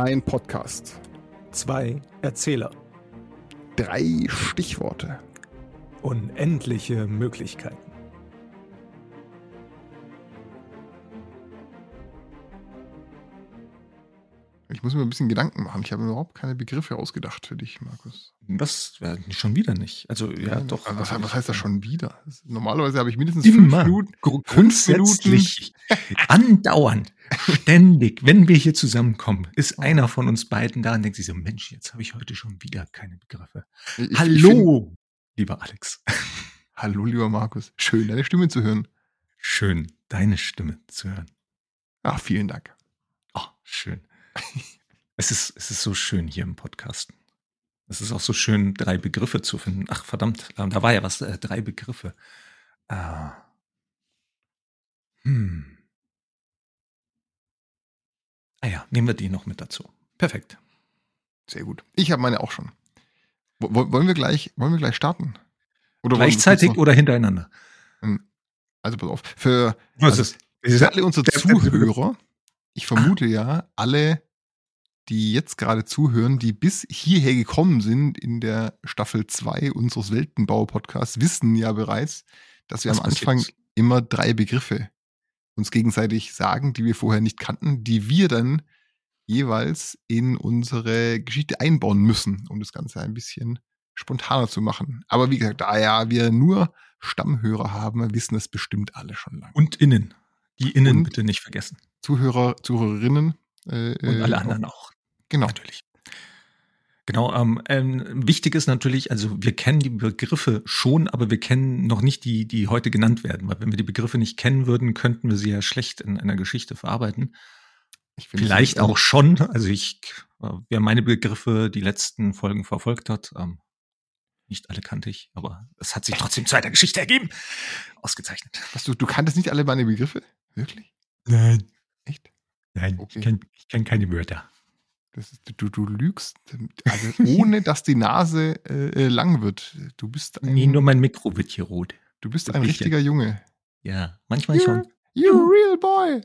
Ein Podcast. Zwei Erzähler. Drei Stichworte. Unendliche Möglichkeiten. Ich muss mir ein bisschen Gedanken machen. Ich habe überhaupt keine Begriffe ausgedacht für dich, Markus. Was? Ja, schon wieder nicht. Also, ja, Ja, doch. Was, was heißt das schon wieder? Normalerweise habe ich mindestens Immer. fünf Minuten. Fünf Minuten. Andauernd, ständig, wenn wir hier zusammenkommen, ist einer von uns beiden da und denkt sich so, Mensch, jetzt habe ich heute schon wieder keine Begriffe. Ich- ich- ich Hallo, lieber Alex. find- hallo, lieber Markus. Schön, deine Stimme zu hören. Schön, deine Stimme zu hören. Ach, vielen Dank. Oh, schön. Es ist, es ist so schön hier im Podcast. Es ist auch so schön, drei Begriffe zu finden. Ach, verdammt, ähm, da war ja was, äh, drei Begriffe. Ah. Hm. Ah ja, nehmen wir die noch mit dazu. Perfekt. Sehr gut. Ich habe meine auch schon. Wo- wo- Wollen wir gleich, wollen wir gleich starten? Oder Gleichzeitig oder hintereinander? Also pass auf. Für, Was Also, ist? für alle unsere Zuhörer, ich vermute ja, alle, die jetzt gerade zuhören, die bis hierher gekommen sind in der Staffel 2 unseres Weltenbau-Podcasts, wissen ja bereits, dass wir Was am passiert Anfang ist. immer drei Begriffe uns gegenseitig sagen, die wir vorher nicht kannten, die wir dann jeweils in unsere Geschichte einbauen müssen, um das Ganze ein bisschen spontaner zu machen. Aber wie gesagt, da ja wir nur Stammhörer haben, wissen das bestimmt alle schon lange. Und innen. Die innen Und- bitte nicht vergessen. Zuhörer, Zuhörerinnen. Äh, Und äh, alle anderen auch. Genau. Natürlich. Genau, ähm, ähm, wichtig ist natürlich, also wir kennen die Begriffe schon, aber wir kennen noch nicht die, die heute genannt werden, weil wenn wir die Begriffe nicht kennen würden, könnten wir sie ja schlecht in einer Geschichte verarbeiten. Vielleicht auch schon, also ich, äh, wer meine Begriffe die letzten Folgen verfolgt hat, ähm, nicht alle kannte ich, aber es hat sich trotzdem zu einer Geschichte ergeben. Ausgezeichnet. Was, du, du kanntest nicht alle meine Begriffe? Wirklich? Nein, Echt? nein, Okay. ich kenne kenn keine Wörter. Das ist, du, du lügst, also ohne dass die Nase äh, äh, lang wird. Du bist ein, Nee, nur mein Mikro wird hier rot. du bist ein wirklich, richtiger Junge. Ja, manchmal schon. You real boy.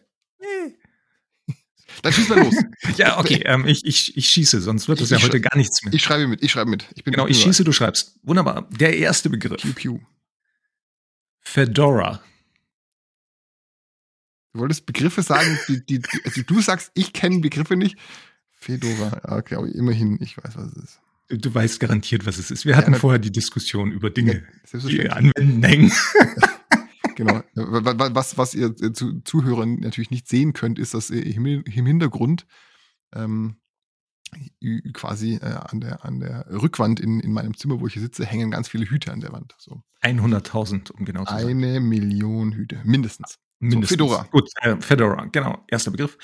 Dann schieß mal los. Ja, okay, ähm, ich, ich, ich schieße, sonst wird es ja heute gar nichts mehr. Ich schreibe mit, ich schreibe mit. Ich bin genau, ich schieße, du schreibst. Wunderbar. Der erste Begriff. Pew, pew. Fedora. Du wolltest Begriffe sagen, die, die also du sagst, ich kenne Begriffe nicht. Fedora, ja, okay, aber immerhin, ich weiß, was es ist. Du, weißt garantiert, was es ist. Wir hatten na- vorher die Diskussion über Dinge, die Selbstverständlich. anwenden. Genau. Wa- wa- Was, was ihr äh, zu, Zuhörern natürlich nicht sehen könnt, ist, dass im, im Hintergrund ähm, quasi äh, an, der, an der Rückwand in, in meinem Zimmer, wo ich hier sitze, hängen ganz viele Hüte an der Wand. So 100.000, um genau zu sein. eine Million Hüte, mindestens. Mindestens. Fedora. Gut, äh, Fedora, genau. Erster Begriff.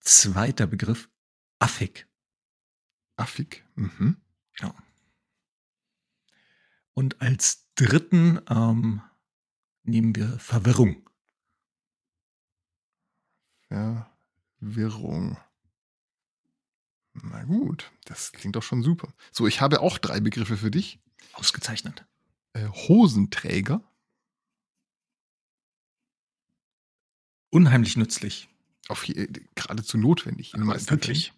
Zweiter Begriff. Affig. Affig. Mhm. Genau. Und als dritten ähm, nehmen wir Verwirrung. Verwirrung. Na gut, das klingt doch schon super. So, ich habe auch drei Begriffe für dich. Ausgezeichnet. Äh, Hosenträger, Unheimlich nützlich. auf je, geradezu notwendig. in den meisten wirklich.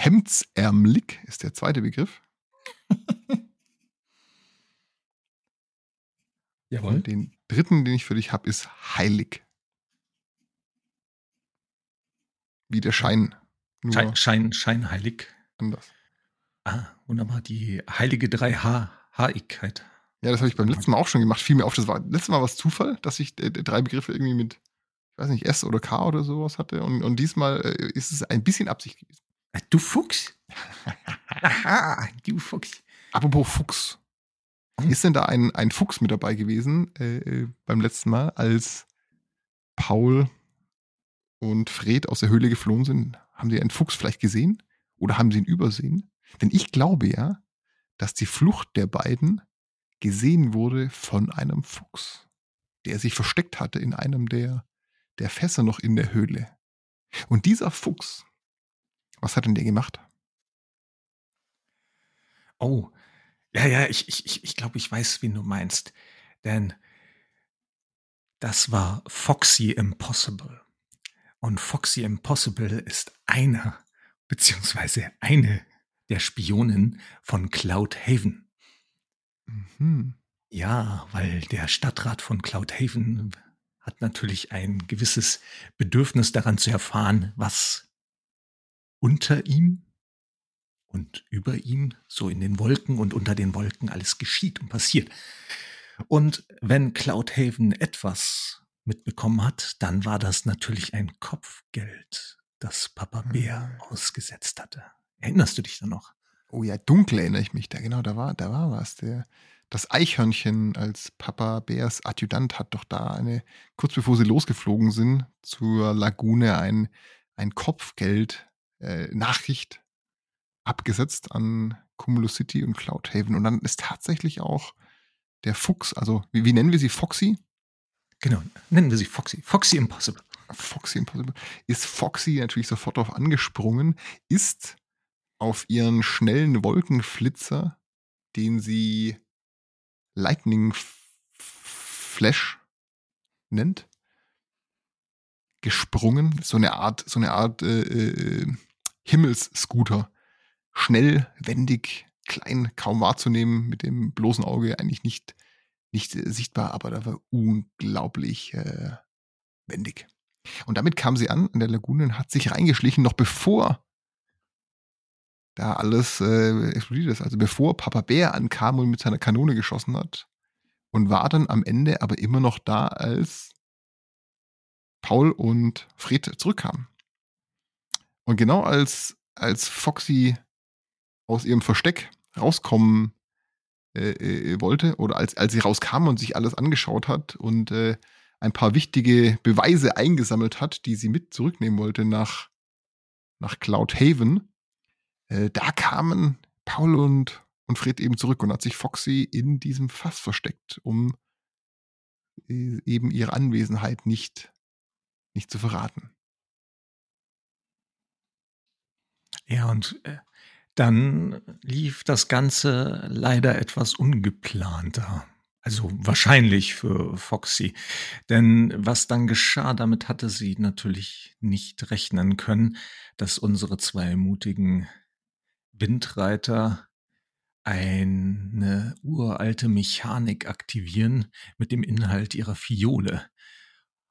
Hemdsärmelig ist der zweite Begriff. Jawohl. Und den dritten, den ich für dich habe, ist heilig. Wie der Schein. Nur Schein, Schein, scheinheilig. anders. Ah, wunderbar. Die heilige 3H-Haigkeit. Ja, das habe ich beim letzten Mal auch schon gemacht. Fiel mir auf, das war letztes Mal war es Zufall, dass ich äh, drei Begriffe irgendwie mit, ich weiß nicht, S oder K oder sowas hatte. Und, und diesmal äh, ist es ein bisschen Absicht gewesen. Ah, Du Fuchs. Aha, du Fuchs. Apropos Fuchs. Hm. Ist denn da ein, ein Fuchs mit dabei gewesen äh, äh, beim letzten Mal, als Paul und Fred aus der Höhle geflohen sind? Haben die einen Fuchs vielleicht gesehen? Oder haben sie ihn übersehen? Denn ich glaube ja, dass die Flucht der beiden gesehen wurde von einem Fuchs, der sich versteckt hatte in einem der, der Fässer noch in der Höhle. Und dieser Fuchs, was hat denn der gemacht? Oh, ja, ja, ich, ich, ich, glaube, ich weiß, wen du meinst. Denn das war Foxy Impossible. Und Foxy Impossible ist einer beziehungsweise eine der Spionen von Cloudhaven. Mhm. Ja, weil der Stadtrat von Cloudhaven hat natürlich ein gewisses Bedürfnis daran zu erfahren, was unter ihm und über ihm, so in den Wolken und unter den Wolken alles geschieht und passiert. Und wenn Cloudhaven etwas mitbekommen hat, dann war das natürlich ein Kopfgeld, das Papa Bär hm. ausgesetzt hatte. Erinnerst du dich da noch? Oh ja, dunkel erinnere ich mich da, genau, da war, da war was. Der, das Eichhörnchen als Papa Bärs Adjutant hat doch da eine, kurz bevor sie losgeflogen sind, zur Lagune ein, ein Kopfgeld äh, Nachricht abgesetzt an Cumulus City und Cloudhaven. Und dann ist tatsächlich auch der Fuchs, also wie, wie nennen wir sie? Foxy? Genau, nennen wir sie Foxy. Foxy Impossible. Foxy Impossible. Ist Foxy natürlich sofort darauf angesprungen, ist auf ihren schnellen Wolkenflitzer, den sie Lightning Flash nennt, gesprungen. So eine Art, so eine Art äh, äh, Himmelsscooter. Schnell, wendig, klein, kaum wahrzunehmen, mit dem bloßen Auge eigentlich nicht, nicht äh, sichtbar, aber da war unglaublich äh, wendig. Und damit kam sie an an der Lagune und hat sich reingeschlichen, noch bevor da alles äh, explodiert ist. Also bevor Papa Bär ankam und mit seiner Kanone geschossen hat. Und war dann am Ende aber immer noch da, als Paul und Fred zurückkamen. Und genau als, als Foxy aus ihrem Versteck rauskommen äh, äh, wollte oder als, als sie rauskam und sich alles angeschaut hat und äh, ein paar wichtige Beweise eingesammelt hat, die sie mit zurücknehmen wollte nach, nach Cloudhaven, äh, da kamen Paul und, und Fred eben zurück und hat sich Foxy in diesem Fass versteckt, um äh, eben ihre Anwesenheit nicht, nicht zu verraten. Ja, und äh, dann lief das Ganze leider etwas ungeplanter. Also wahrscheinlich für Foxy. Denn was dann geschah, damit hatte sie natürlich nicht rechnen können, dass unsere zwei mutigen Windreiter eine uralte Mechanik aktivieren mit dem Inhalt ihrer Fiole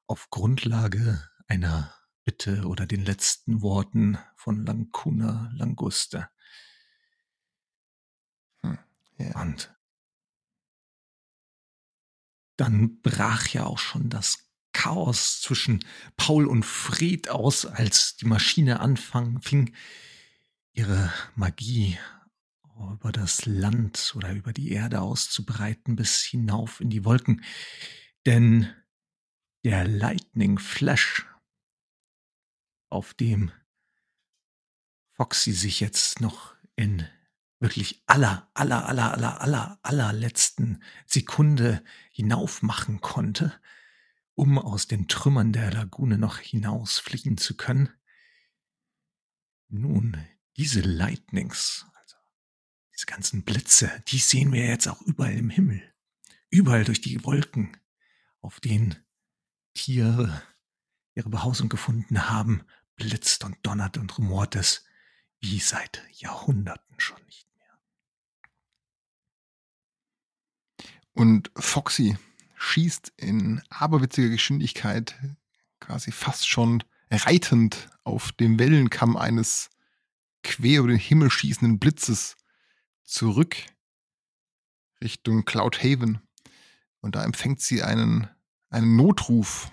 auf Grundlage einer Bitte oder den letzten Worten von Lancuna Languste. Hm, yeah. Und dann brach ja auch schon das Chaos zwischen Paul und Fred aus, als die Maschine anfing, ihre Magie über das Land oder über die Erde auszubreiten bis hinauf in die Wolken. Denn der Lightning Flash, auf dem Foxy sich jetzt noch in wirklich aller, aller, aller, aller, aller, allerletzten Sekunde hinaufmachen konnte, um aus den Trümmern der Lagune noch hinausfliegen zu können. Nun, diese Lightnings, also diese ganzen Blitze, die sehen wir jetzt auch überall im Himmel. Überall durch die Wolken, auf denen Tiere ihre Behausung gefunden haben, blitzt und donnert und rumort es wie seit Jahrhunderten schon nicht. Und Foxy schießt in aberwitziger Geschwindigkeit, quasi fast schon reitend auf dem Wellenkamm eines quer über den Himmel schießenden Blitzes zurück Richtung Cloudhaven. Und da empfängt sie einen, einen Notruf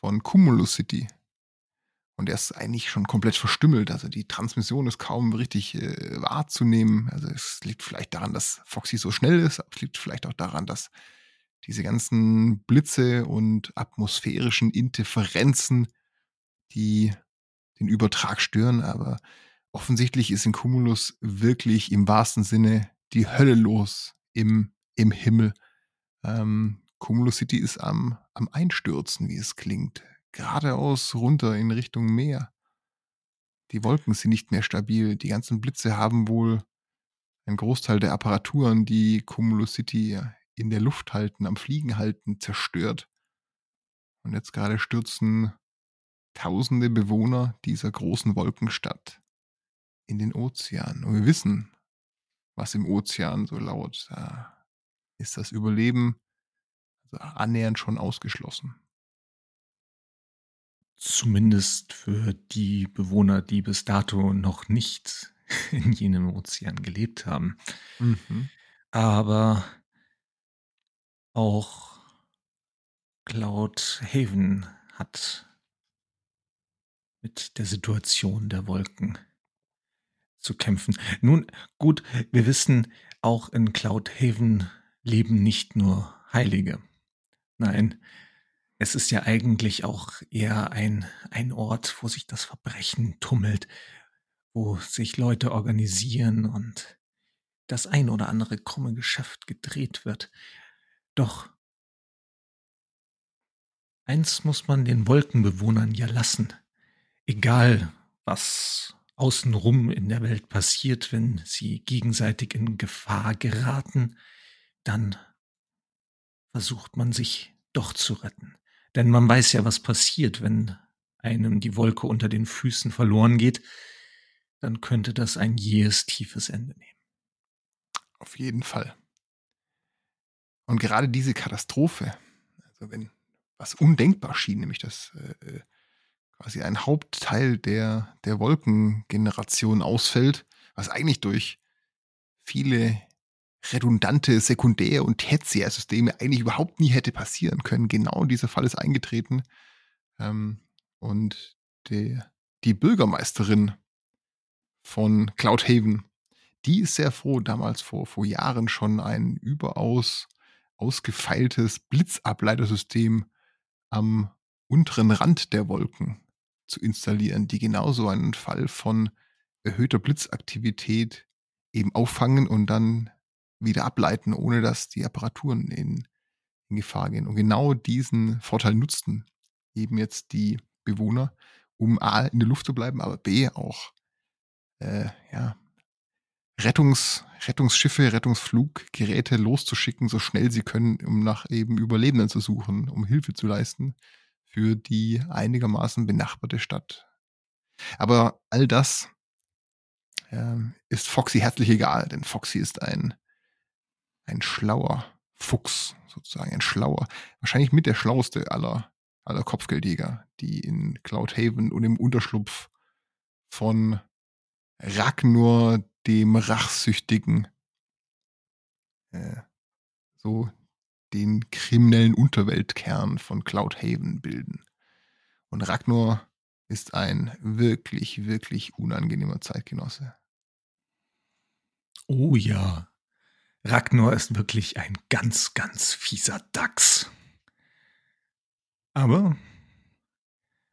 von Cumulus City. Und er ist eigentlich schon komplett verstümmelt. Also die Transmission ist kaum richtig äh, wahrzunehmen. Also es liegt vielleicht daran, dass Foxy so schnell ist, aber es liegt vielleicht auch daran, dass diese ganzen Blitze und atmosphärischen Interferenzen, die den Übertrag stören. Aber offensichtlich ist in Cumulus wirklich im wahrsten Sinne die Hölle los im, im Himmel. Ähm, Cumulus City ist am, am Einstürzen, wie es klingt geradeaus runter in Richtung Meer. Die Wolken sind nicht mehr stabil. Die ganzen Blitze haben wohl einen Großteil der Apparaturen, die Cumulus City in der Luft halten, am Fliegen halten, zerstört. Und jetzt gerade stürzen tausende Bewohner dieser großen Wolkenstadt in den Ozean. Und wir wissen, was im Ozean so laut. Da ist das Überleben also annähernd schon ausgeschlossen. Zumindest für die Bewohner, die bis dato noch nicht in jenem Ozean gelebt haben. Mhm. Aber auch Cloud Haven hat mit der Situation der Wolken zu kämpfen. Nun, gut, wir wissen, auch in Cloud Haven leben nicht nur Heilige. Nein, es ist ja eigentlich auch eher ein, ein Ort, wo sich das Verbrechen tummelt, wo sich Leute organisieren und das ein oder andere krumme Geschäft gedreht wird. Doch eins muss man den Wolkenbewohnern ja lassen. Egal, was außenrum in der Welt passiert, wenn sie gegenseitig in Gefahr geraten, dann versucht man sich doch zu retten. Denn man weiß ja, was passiert, wenn einem die Wolke unter den Füßen verloren geht, dann könnte das ein jähes, tiefes Ende nehmen. Auf jeden Fall. Und gerade diese Katastrophe, also wenn was undenkbar schien, nämlich dass äh, äh quasi ein Hauptteil der, der Wolkengeneration ausfällt, was eigentlich durch viele redundante Sekundär- und Tertiärsysteme eigentlich überhaupt nie hätte passieren können. Genau dieser Fall ist eingetreten. Ähm, und die, die Bürgermeisterin von Cloudhaven, die ist sehr froh, damals vor, vor Jahren schon ein überaus ausgefeiltes Blitzableitersystem am unteren Rand der Wolken zu installieren, die genauso einen Fall von erhöhter Blitzaktivität eben auffangen und dann wieder ableiten, ohne dass die Apparaturen in, in Gefahr gehen. Und genau diesen Vorteil nutzten eben jetzt die Bewohner, um A in der Luft zu bleiben, aber B auch äh, ja, Rettungs, Rettungsschiffe, Rettungsfluggeräte loszuschicken, so schnell sie können, um nach eben Überlebenden zu suchen, um Hilfe zu leisten für die einigermaßen benachbarte Stadt. Aber all das äh, ist Foxy herzlich egal, denn Foxy ist ein, ein schlauer Fuchs, sozusagen, ein schlauer, wahrscheinlich mit der schlauste aller, aller Kopfgeldjäger, die in Cloudhaven und im Unterschlupf von Ragnar dem Rachsüchtigen äh, so den kriminellen Unterweltkern von Cloudhaven bilden. Und Ragnar ist ein wirklich, wirklich unangenehmer Zeitgenosse. Oh ja, Ragnar ist wirklich ein ganz, ganz fieser Dachs. Aber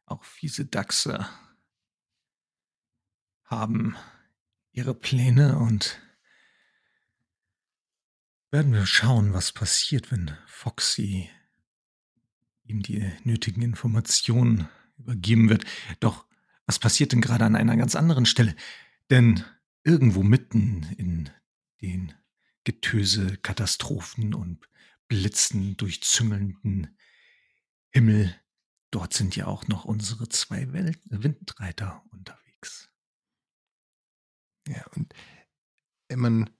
auch fiese Dachse haben ihre Pläne und werden wir schauen, was passiert, wenn Foxy ihm die nötigen Informationen übergeben wird. Doch was passiert denn gerade an einer ganz anderen Stelle? Denn irgendwo mitten in den Getöse, Katastrophen und Blitzen durchzüngelnden Himmel, dort sind ja auch noch unsere zwei Welt Windreiter unterwegs. Ja, und wenn man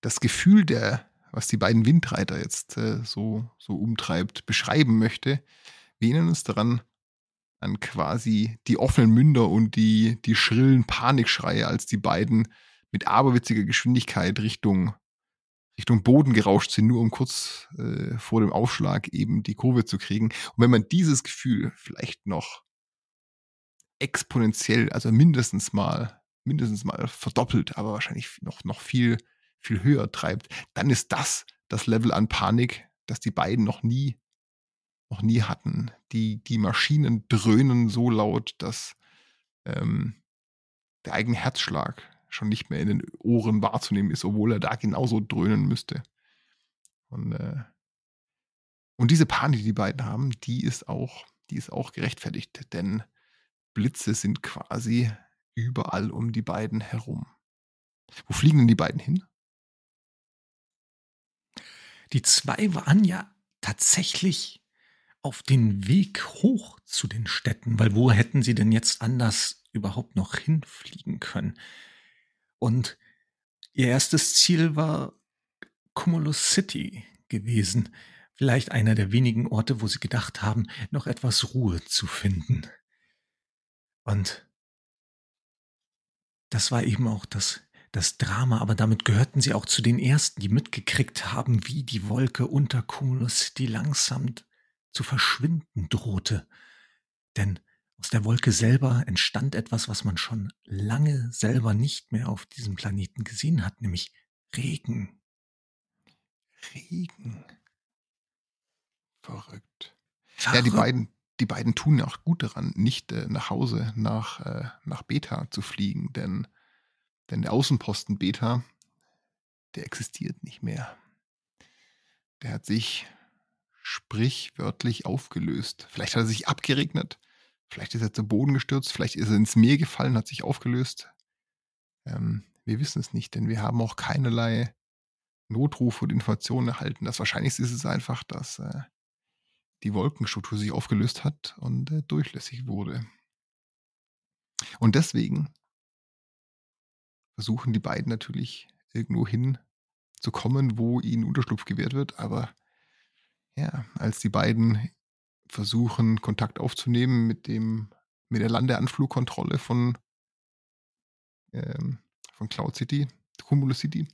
das Gefühl der was die beiden Windreiter jetzt äh, so, so umtreibt, beschreiben möchte. Wir erinnern uns daran an quasi die offenen Münder und die, die schrillen Panikschreie, als die beiden mit aberwitziger Geschwindigkeit Richtung, Richtung Boden gerauscht sind, nur um kurz äh, vor dem Aufschlag eben die Kurve zu kriegen. Und wenn man dieses Gefühl vielleicht noch exponentiell, also mindestens mal, mindestens mal verdoppelt, aber wahrscheinlich noch, noch viel viel höher treibt, dann ist das das Level an Panik, das die beiden noch nie, noch nie hatten. Die, die Maschinen dröhnen so laut, dass ähm, der eigene Herzschlag schon nicht mehr in den Ohren wahrzunehmen ist, obwohl er da genauso dröhnen müsste. Und, äh, und diese Panik, die die beiden haben, die ist auch, die ist auch gerechtfertigt, denn Blitze sind quasi überall um die beiden herum. Wo fliegen denn die beiden hin? Die zwei waren ja tatsächlich auf den Weg hoch zu den Städten, weil wo hätten sie denn jetzt anders überhaupt noch hinfliegen können? Und ihr erstes Ziel war Cumulus City gewesen, vielleicht einer der wenigen Orte, wo sie gedacht haben, noch etwas Ruhe zu finden. Und das war eben auch das, das Drama, aber damit gehörten sie auch zu den ersten, die mitgekriegt haben, wie die Wolke unter Cumulus City langsam zu verschwinden drohte. Denn aus der Wolke selber entstand etwas, was man schon lange selber nicht mehr auf diesem Planeten gesehen hat, nämlich Regen. Regen. Verrückt. Verrückt. Ja, die beiden, die beiden tun auch gut daran, nicht äh, nach Hause nach, äh, nach Beta zu fliegen, denn, denn der Außenposten Beta, der existiert nicht mehr. Der hat sich sprichwörtlich aufgelöst. Vielleicht hat er sich abgeregnet, vielleicht ist er zu Boden gestürzt, vielleicht ist er ins Meer gefallen, hat sich aufgelöst. Ähm, wir wissen es nicht, denn wir haben auch keinerlei Notruf und Informationen erhalten. Das Wahrscheinlichste ist es einfach, dass äh, die Wolkenstruktur sich aufgelöst hat und äh, durchlässig wurde. Und deswegen versuchen die beiden natürlich irgendwo hin zu kommen, wo ihnen Unterschlupf gewährt wird. Aber ja, als die beiden versuchen, Kontakt aufzunehmen mit dem, mit der Landeanflugkontrolle von, ähm, von Cloud City, Cumulus City,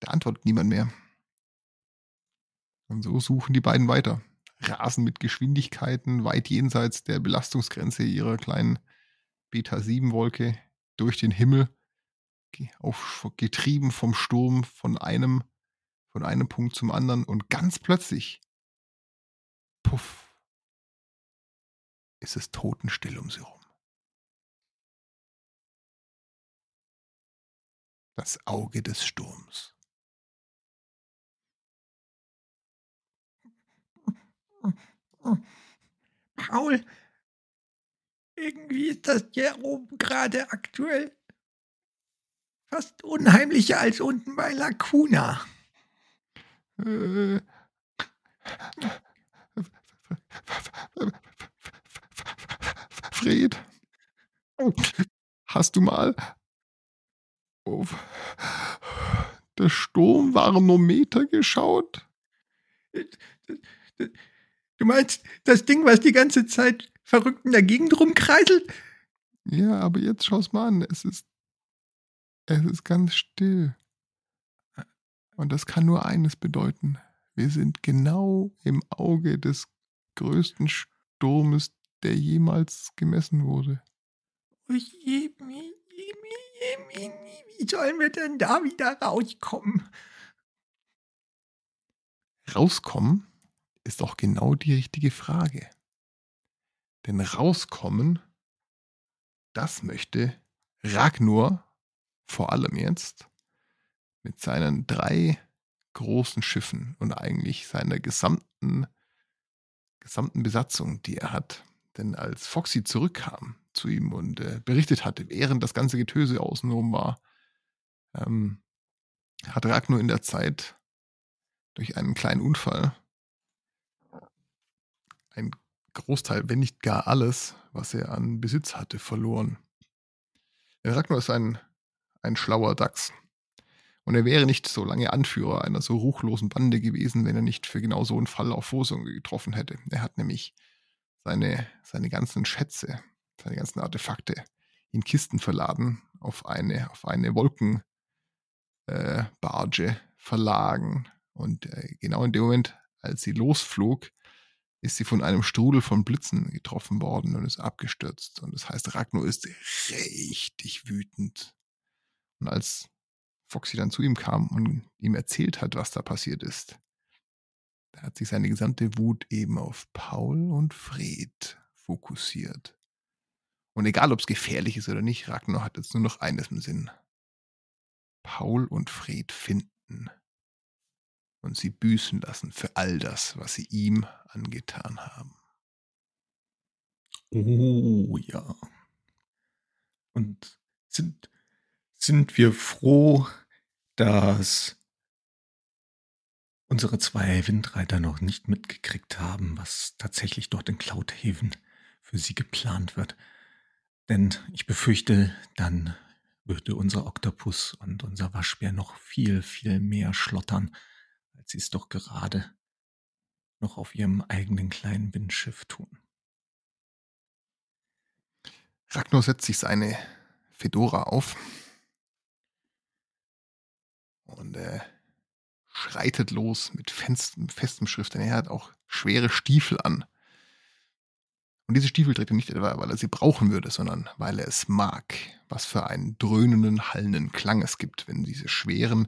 da antwortet niemand mehr. Und so suchen die beiden weiter. Rasen mit Geschwindigkeiten weit jenseits der Belastungsgrenze ihrer kleinen Beta-7-Wolke durch den Himmel, auf, getrieben vom Sturm von einem, von einem Punkt zum anderen. Und ganz plötzlich, puff, ist es totenstill um sie herum. Das Auge des Sturms. Paul, irgendwie ist das hier oben gerade aktuell fast unheimlicher als unten bei Lacuna. Äh. Fred, hast du mal auf das Sturmvarmometer geschaut? Du meinst das Ding, was die ganze Zeit verrückt in der Gegend rumkreiselt? Ja, aber jetzt schau's mal an. Es ist. Es ist ganz still. Und das kann nur eines bedeuten. Wir sind genau im Auge des größten Sturmes, der jemals gemessen wurde. Wie sollen wir denn da wieder rauskommen? Rauskommen? ist doch genau die richtige Frage. Denn rauskommen, das möchte Ragnur vor allem jetzt mit seinen drei großen Schiffen und eigentlich seiner gesamten, gesamten Besatzung, die er hat. Denn als Foxy zurückkam zu ihm und äh, berichtet hatte, während das ganze Getöse außenrum war, ähm, hat Ragnar in der Zeit durch einen kleinen Unfall ein Großteil, wenn nicht gar alles, was er an Besitz hatte, verloren. Ragnar ist ein, ein schlauer Dachs. Und er wäre nicht so lange Anführer einer so ruchlosen Bande gewesen, wenn er nicht für genau so einen Fall auf Vosung getroffen hätte. Er hat nämlich seine, seine ganzen Schätze, seine ganzen Artefakte in Kisten verladen, auf eine, auf eine Wolkenbarge äh, verlagen. Und äh, genau in dem Moment, als sie losflog, ist sie von einem Strudel von Blitzen getroffen worden und ist abgestürzt. Und das heißt, Ragnar ist richtig wütend. Und als Foxy dann zu ihm kam und ihm erzählt hat, was da passiert ist, da hat sich seine gesamte Wut eben auf Paul und Fred fokussiert. Und egal, ob es gefährlich ist oder nicht, Ragnar hat jetzt nur noch eines im Sinn. Paul und Fred finden und sie büßen lassen für all das, was sie ihm angetan haben. Oh ja. Und sind, sind wir froh, dass unsere zwei Windreiter noch nicht mitgekriegt haben, was tatsächlich dort in Cloudhaven für sie geplant wird. Denn ich befürchte, dann würde unser Oktopus und unser Waschbär noch viel, viel mehr schlottern, als sie es doch gerade noch auf ihrem eigenen kleinen Windschiff tun. Ragnar setzt sich seine Fedora auf und äh, schreitet los mit festem, festem Schrift, denn er hat auch schwere Stiefel an. Und diese Stiefel trägt er nicht etwa, weil er sie brauchen würde, sondern weil er es mag, was für einen dröhnenden, hallenden Klang es gibt, wenn diese schweren,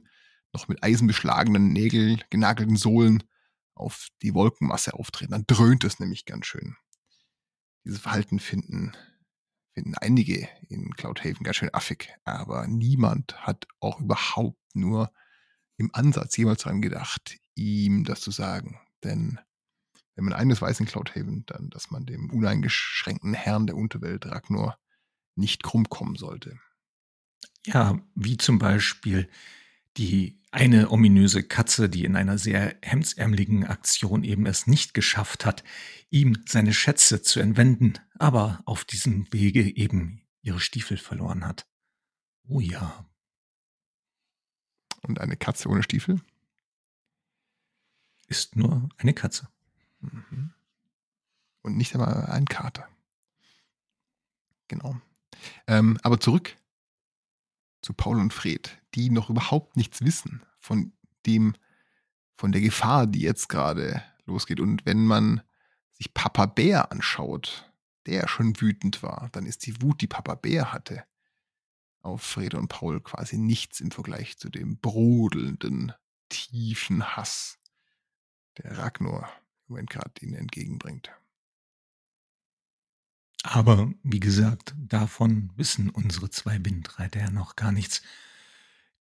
noch mit Eisen beschlagenen Nägel genagelten Sohlen auf die Wolkenmasse auftreten. Dann dröhnt es nämlich ganz schön. Dieses Verhalten finden, finden einige in Cloudhaven ganz schön affig, aber niemand hat auch überhaupt nur im Ansatz jemals daran gedacht, ihm das zu sagen. Denn wenn man eines weiß in Cloudhaven, dann, dass man dem uneingeschränkten Herrn der Unterwelt Ragnar nicht krumm kommen sollte. Ja, wie zum Beispiel die eine ominöse Katze, die in einer sehr hemdsärmeligen Aktion eben es nicht geschafft hat, ihm seine Schätze zu entwenden, aber auf diesem Wege eben ihre Stiefel verloren hat. Oh ja. Und eine Katze ohne Stiefel? Ist nur eine Katze. Mhm. Und nicht einmal ein Kater. Genau. Ähm, aber zurück zu Paul und Fred, die noch überhaupt nichts wissen von dem, von der Gefahr, die jetzt gerade losgeht. Und wenn man sich Papa Bär anschaut, der schon wütend war, dann ist die Wut, die Papa Bär hatte, auf Fred und Paul quasi nichts im Vergleich zu dem brodelnden, tiefen Hass, der Ragnar im Moment gerade ihnen entgegenbringt. Aber wie gesagt, davon wissen unsere zwei Windreiter ja noch gar nichts.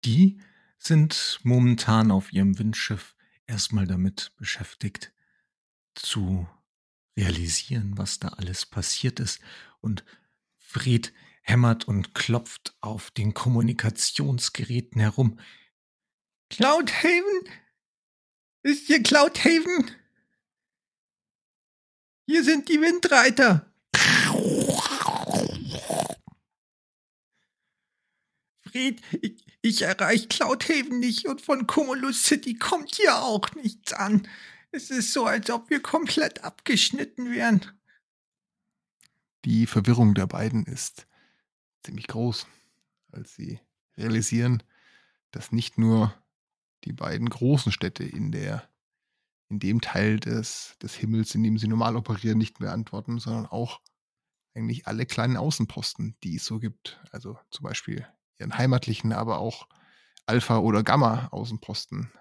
Die sind momentan auf ihrem Windschiff erstmal damit beschäftigt, zu realisieren, was da alles passiert ist. Und Fred hämmert und klopft auf den Kommunikationsgeräten herum. Cloudhaven? Ist hier Cloudhaven? Hier sind die Windreiter. Fred, ich, ich erreiche Cloudhaven nicht und von Cumulus City kommt hier auch nichts an. Es ist so, als ob wir komplett abgeschnitten wären. Die Verwirrung der beiden ist ziemlich groß, als sie realisieren, dass nicht nur die beiden großen Städte in der in dem Teil des, des Himmels, in dem sie normal operieren, nicht mehr antworten, sondern auch eigentlich alle kleinen Außenposten, die es so gibt. Also zum Beispiel ihren heimatlichen, aber auch Alpha- oder Gamma-Außenposten.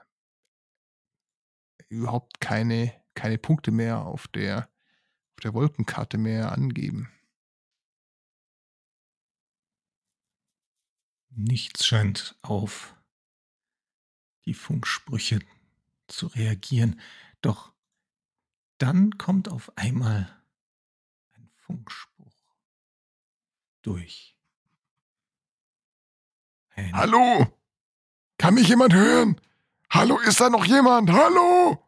Überhaupt keine, keine Punkte mehr auf der, auf der Wolkenkarte mehr angeben. Nichts scheint auf die Funksprüche zu reagieren. Doch dann kommt auf einmal ein Funkspruch durch. Ein Hallo? Kann mich jemand hören? Hallo, ist da noch jemand? Hallo?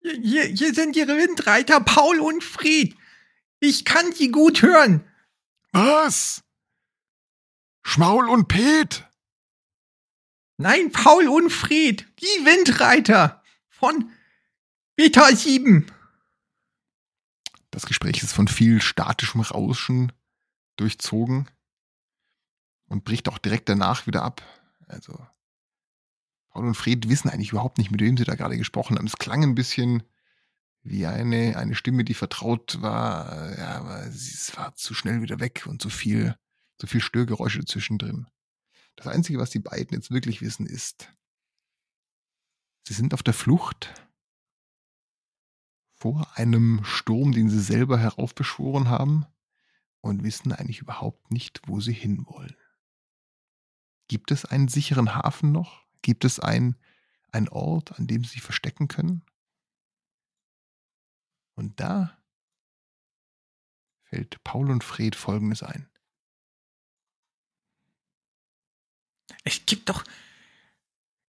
Hier, hier sind Ihre Windreiter Paul und Fried. Ich kann Sie gut hören. Was? Schmaul und Pet? Nein, Paul und Fried, die Windreiter von Beta 7. Das Gespräch ist von viel statischem Rauschen durchzogen und bricht auch direkt danach wieder ab. Also Paul und Fred wissen eigentlich überhaupt nicht, mit wem sie da gerade gesprochen haben. Es klang ein bisschen wie eine, eine Stimme, die vertraut war, ja, aber es war zu schnell wieder weg und zu viel, zu viel Störgeräusche zwischendrin. Das Einzige, was die beiden jetzt wirklich wissen, ist, sie sind auf der Flucht vor einem Sturm, den sie selber heraufbeschworen haben und wissen eigentlich überhaupt nicht, wo sie hinwollen. Gibt es einen sicheren Hafen noch? Gibt es einen, einen Ort, an dem sie sich verstecken können? Und da fällt Paul und Fred Folgendes ein. Es gibt doch.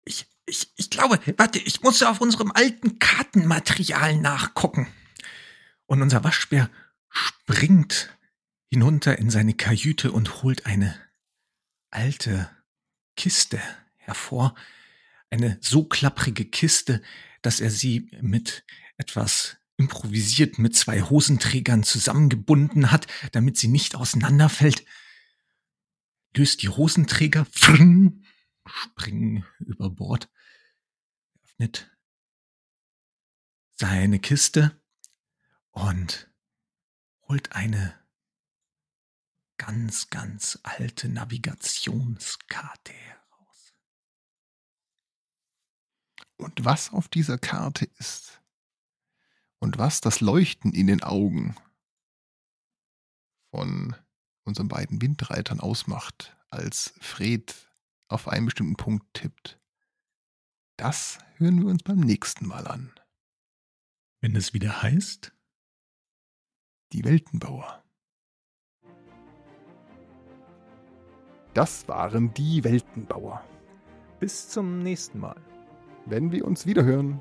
Ich, Ich, ich glaube, warte, ich muss auf unserem alten Kartenmaterial nachgucken. Und unser Waschbär springt hinunter in seine Kajüte und holt eine alte Kiste hervor. Eine so klapprige Kiste, dass er sie mit etwas improvisiert mit zwei Hosenträgern zusammengebunden hat, damit sie nicht auseinanderfällt. Löst die Hosenträger, frng, springen über Bord, öffnet seine Kiste und holt eine ganz, ganz alte Navigationskarte heraus. Und was auf dieser Karte ist und was das Leuchten in den Augen von unseren beiden Windreitern ausmacht, als Fred auf einen bestimmten Punkt tippt, das hören wir uns beim nächsten Mal an. Wenn es wieder heißt, die Weltenbauer. Das waren die Weltenbauer. Bis zum nächsten Mal. Wenn wir uns wiederhören.